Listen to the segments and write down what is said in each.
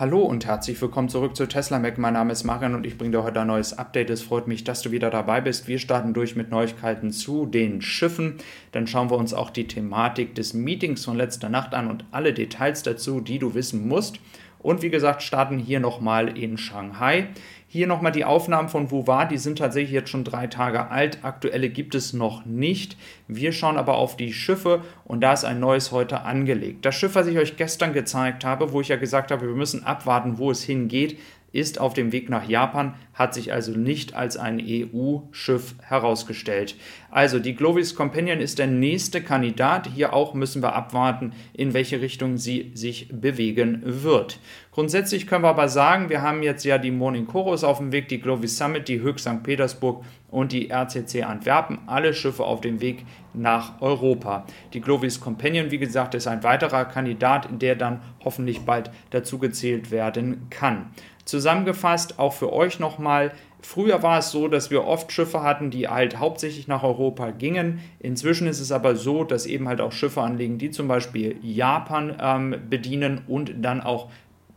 Hallo und herzlich willkommen zurück zu Tesla Mac. Mein Name ist Marian und ich bringe dir heute ein neues Update. Es freut mich, dass du wieder dabei bist. Wir starten durch mit Neuigkeiten zu den Schiffen. Dann schauen wir uns auch die Thematik des Meetings von letzter Nacht an und alle Details dazu, die du wissen musst. Und wie gesagt, starten hier nochmal in Shanghai. Hier nochmal die Aufnahmen von Wuwa, die sind tatsächlich jetzt schon drei Tage alt. Aktuelle gibt es noch nicht. Wir schauen aber auf die Schiffe und da ist ein neues heute angelegt. Das Schiff, was ich euch gestern gezeigt habe, wo ich ja gesagt habe, wir müssen abwarten, wo es hingeht, ist auf dem Weg nach Japan, hat sich also nicht als ein EU-Schiff herausgestellt. Also die Glovis Companion ist der nächste Kandidat. Hier auch müssen wir abwarten, in welche Richtung sie sich bewegen wird. Grundsätzlich können wir aber sagen, wir haben jetzt ja die Morning Chorus auf dem Weg, die Glovis Summit, die Höchst St. Petersburg und die RCC Antwerpen, alle Schiffe auf dem Weg nach Europa. Die Glovis Companion, wie gesagt, ist ein weiterer Kandidat, der dann hoffentlich bald dazugezählt werden kann. Zusammengefasst auch für euch nochmal, Früher war es so, dass wir oft Schiffe hatten, die halt hauptsächlich nach Europa gingen. Inzwischen ist es aber so, dass eben halt auch Schiffe anlegen, die zum Beispiel Japan ähm, bedienen und dann auch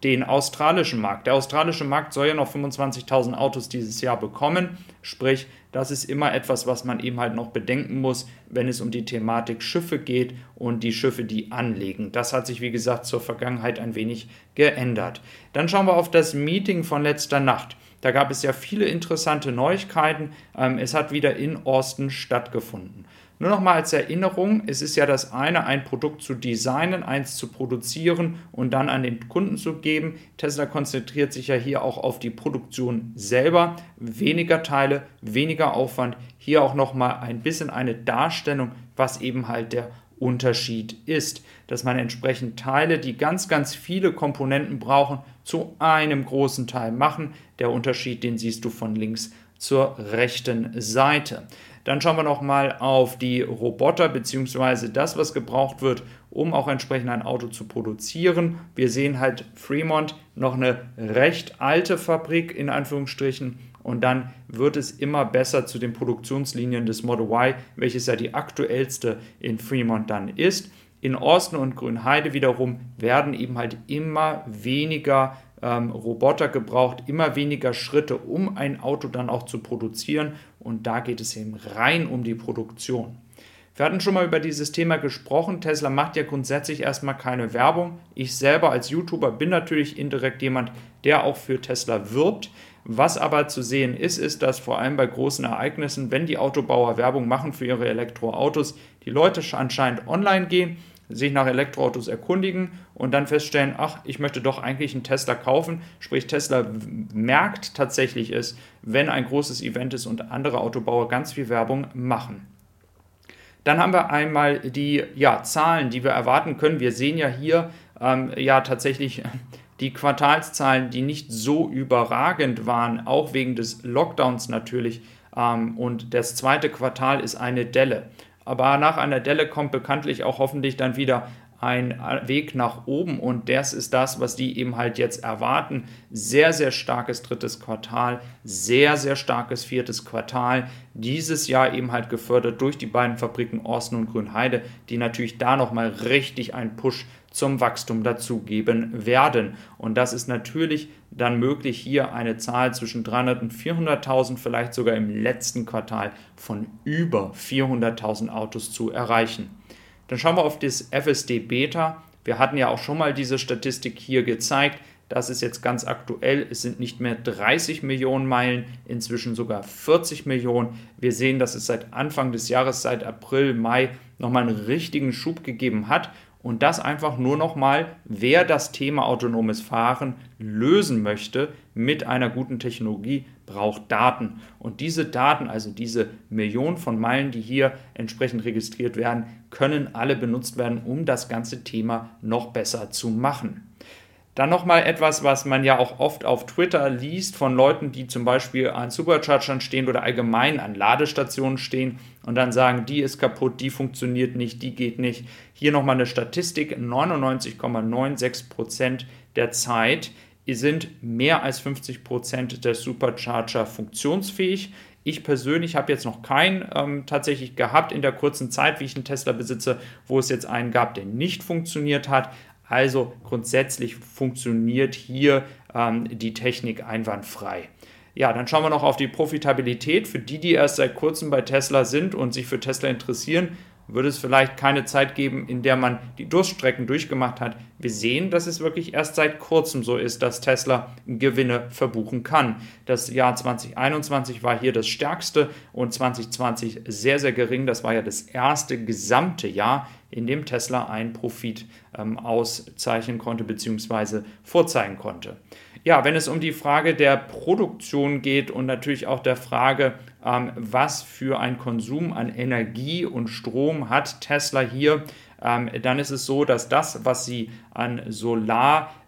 den australischen Markt. Der australische Markt soll ja noch 25.000 Autos dieses Jahr bekommen. Sprich, das ist immer etwas, was man eben halt noch bedenken muss, wenn es um die Thematik Schiffe geht und die Schiffe, die anlegen. Das hat sich, wie gesagt, zur Vergangenheit ein wenig geändert. Dann schauen wir auf das Meeting von letzter Nacht. Da gab es ja viele interessante Neuigkeiten. Ähm, es hat wieder in Austin stattgefunden. Nur noch mal als Erinnerung, es ist ja das eine, ein Produkt zu designen, eins zu produzieren und dann an den Kunden zu geben. Tesla konzentriert sich ja hier auch auf die Produktion selber. Weniger Teile, weniger Aufwand. Hier auch noch mal ein bisschen eine Darstellung, was eben halt der Unterschied ist, dass man entsprechend Teile, die ganz, ganz viele Komponenten brauchen, zu einem großen Teil machen. Der Unterschied, den siehst du von links zur rechten Seite. Dann schauen wir noch mal auf die Roboter bzw. das, was gebraucht wird, um auch entsprechend ein Auto zu produzieren. Wir sehen halt Fremont noch eine recht alte Fabrik in Anführungsstrichen und dann wird es immer besser zu den Produktionslinien des Model Y, welches ja die aktuellste in Fremont dann ist. In Austin und Grünheide wiederum werden eben halt immer weniger ähm, Roboter gebraucht, immer weniger Schritte, um ein Auto dann auch zu produzieren. Und da geht es eben rein um die Produktion. Wir hatten schon mal über dieses Thema gesprochen. Tesla macht ja grundsätzlich erstmal keine Werbung. Ich selber als YouTuber bin natürlich indirekt jemand, der auch für Tesla wirbt. Was aber zu sehen ist, ist, dass vor allem bei großen Ereignissen, wenn die Autobauer Werbung machen für ihre Elektroautos, die Leute anscheinend online gehen sich nach Elektroautos erkundigen und dann feststellen, ach, ich möchte doch eigentlich einen Tesla kaufen. Sprich, Tesla merkt tatsächlich es, wenn ein großes Event ist und andere Autobauer ganz viel Werbung machen. Dann haben wir einmal die ja, Zahlen, die wir erwarten können. Wir sehen ja hier ähm, ja tatsächlich die Quartalszahlen, die nicht so überragend waren, auch wegen des Lockdowns natürlich. Ähm, und das zweite Quartal ist eine Delle. Aber nach einer Delle kommt bekanntlich auch hoffentlich dann wieder ein Weg nach oben und das ist das, was die eben halt jetzt erwarten. Sehr, sehr starkes drittes Quartal, sehr, sehr starkes viertes Quartal. Dieses Jahr eben halt gefördert durch die beiden Fabriken Orsten und Grünheide, die natürlich da nochmal richtig einen Push zum Wachstum dazugeben werden. Und das ist natürlich dann möglich, hier eine Zahl zwischen 300 und 400.000, vielleicht sogar im letzten Quartal von über 400.000 Autos zu erreichen. Dann schauen wir auf das FSD Beta. Wir hatten ja auch schon mal diese Statistik hier gezeigt. Das ist jetzt ganz aktuell. Es sind nicht mehr 30 Millionen Meilen, inzwischen sogar 40 Millionen. Wir sehen, dass es seit Anfang des Jahres, seit April, Mai, nochmal einen richtigen Schub gegeben hat. Und das einfach nur nochmal, wer das Thema autonomes Fahren lösen möchte mit einer guten Technologie, braucht Daten. Und diese Daten, also diese Millionen von Meilen, die hier entsprechend registriert werden, können alle benutzt werden, um das ganze Thema noch besser zu machen. Dann nochmal etwas, was man ja auch oft auf Twitter liest von Leuten, die zum Beispiel an Superchargern stehen oder allgemein an Ladestationen stehen und dann sagen, die ist kaputt, die funktioniert nicht, die geht nicht. Hier nochmal eine Statistik, 99,96% der Zeit sind mehr als 50% der Supercharger funktionsfähig. Ich persönlich habe jetzt noch keinen ähm, tatsächlich gehabt in der kurzen Zeit, wie ich einen Tesla besitze, wo es jetzt einen gab, der nicht funktioniert hat. Also grundsätzlich funktioniert hier ähm, die Technik einwandfrei. Ja, dann schauen wir noch auf die Profitabilität. Für die, die erst seit kurzem bei Tesla sind und sich für Tesla interessieren, würde es vielleicht keine Zeit geben, in der man die Durststrecken durchgemacht hat. Wir sehen, dass es wirklich erst seit kurzem so ist, dass Tesla Gewinne verbuchen kann. Das Jahr 2021 war hier das stärkste und 2020 sehr, sehr gering. Das war ja das erste gesamte Jahr, in dem Tesla einen Profit ähm, auszeichnen konnte bzw. vorzeigen konnte. Ja, wenn es um die Frage der Produktion geht und natürlich auch der Frage, ähm, was für ein Konsum an Energie und Strom hat Tesla hier, dann ist es so, dass das, was sie an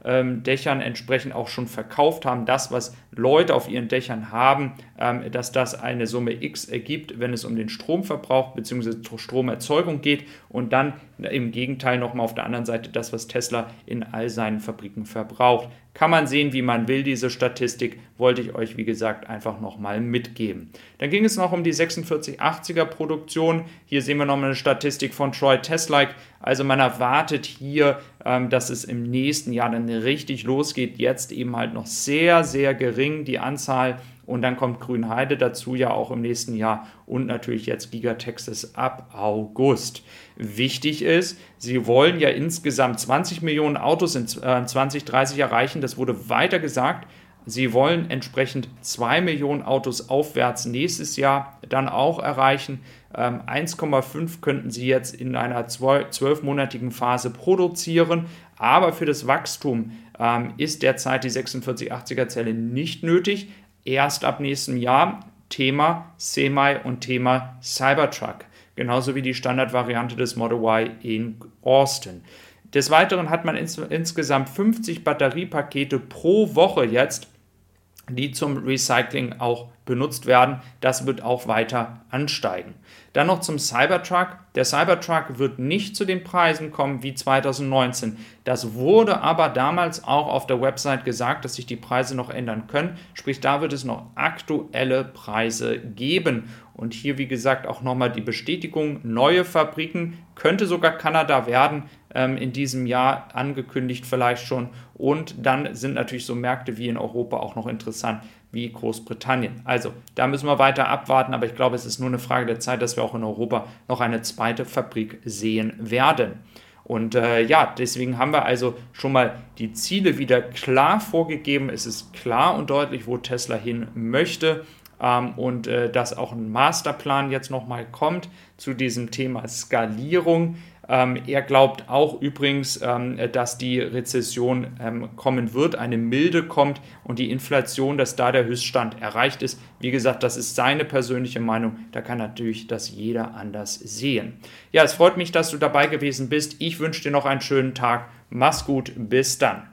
Solardächern entsprechend auch schon verkauft haben, das, was Leute auf ihren Dächern haben, ähm, dass das eine Summe X ergibt, wenn es um den Stromverbrauch bzw. Stromerzeugung geht und dann im Gegenteil nochmal auf der anderen Seite das, was Tesla in all seinen Fabriken verbraucht. Kann man sehen, wie man will, diese Statistik, wollte ich euch, wie gesagt, einfach nochmal mitgeben. Dann ging es noch um die 4680er Produktion. Hier sehen wir nochmal eine Statistik von Troy Teslike. Also man erwartet hier, ähm, dass es im nächsten Jahr dann richtig losgeht. Jetzt eben halt noch sehr, sehr gering die Anzahl. Und dann kommt Grünheide dazu ja auch im nächsten Jahr und natürlich jetzt Giga Texas ab August. Wichtig ist, sie wollen ja insgesamt 20 Millionen Autos in 2030 äh, erreichen. Das wurde weiter gesagt. Sie wollen entsprechend 2 Millionen Autos aufwärts nächstes Jahr dann auch erreichen. 1,5 ähm, könnten Sie jetzt in einer zwölfmonatigen Phase produzieren, aber für das Wachstum ähm, ist derzeit die 4680er Zelle nicht nötig. Erst ab nächstem Jahr Thema Semi und Thema Cybertruck, genauso wie die Standardvariante des Model Y in Austin. Des Weiteren hat man ins, insgesamt 50 Batteriepakete pro Woche jetzt die zum Recycling auch benutzt werden. Das wird auch weiter ansteigen. Dann noch zum Cybertruck. Der Cybertruck wird nicht zu den Preisen kommen wie 2019. Das wurde aber damals auch auf der Website gesagt, dass sich die Preise noch ändern können. Sprich, da wird es noch aktuelle Preise geben. Und hier, wie gesagt, auch nochmal die Bestätigung, neue Fabriken, könnte sogar Kanada werden, ähm, in diesem Jahr angekündigt vielleicht schon. Und dann sind natürlich so Märkte wie in Europa auch noch interessant, wie Großbritannien. Also da müssen wir weiter abwarten, aber ich glaube, es ist nur eine Frage der Zeit, dass wir auch in Europa noch eine zweite Fabrik sehen werden. Und äh, ja, deswegen haben wir also schon mal die Ziele wieder klar vorgegeben. Es ist klar und deutlich, wo Tesla hin möchte ähm, und äh, dass auch ein Masterplan jetzt nochmal kommt zu diesem Thema Skalierung. Ähm, er glaubt auch übrigens, ähm, dass die Rezession ähm, kommen wird, eine milde kommt und die Inflation, dass da der Höchststand erreicht ist. Wie gesagt, das ist seine persönliche Meinung. Da kann natürlich das jeder anders sehen. Ja, es freut mich, dass du dabei gewesen bist. Ich wünsche dir noch einen schönen Tag. Mach's gut. Bis dann.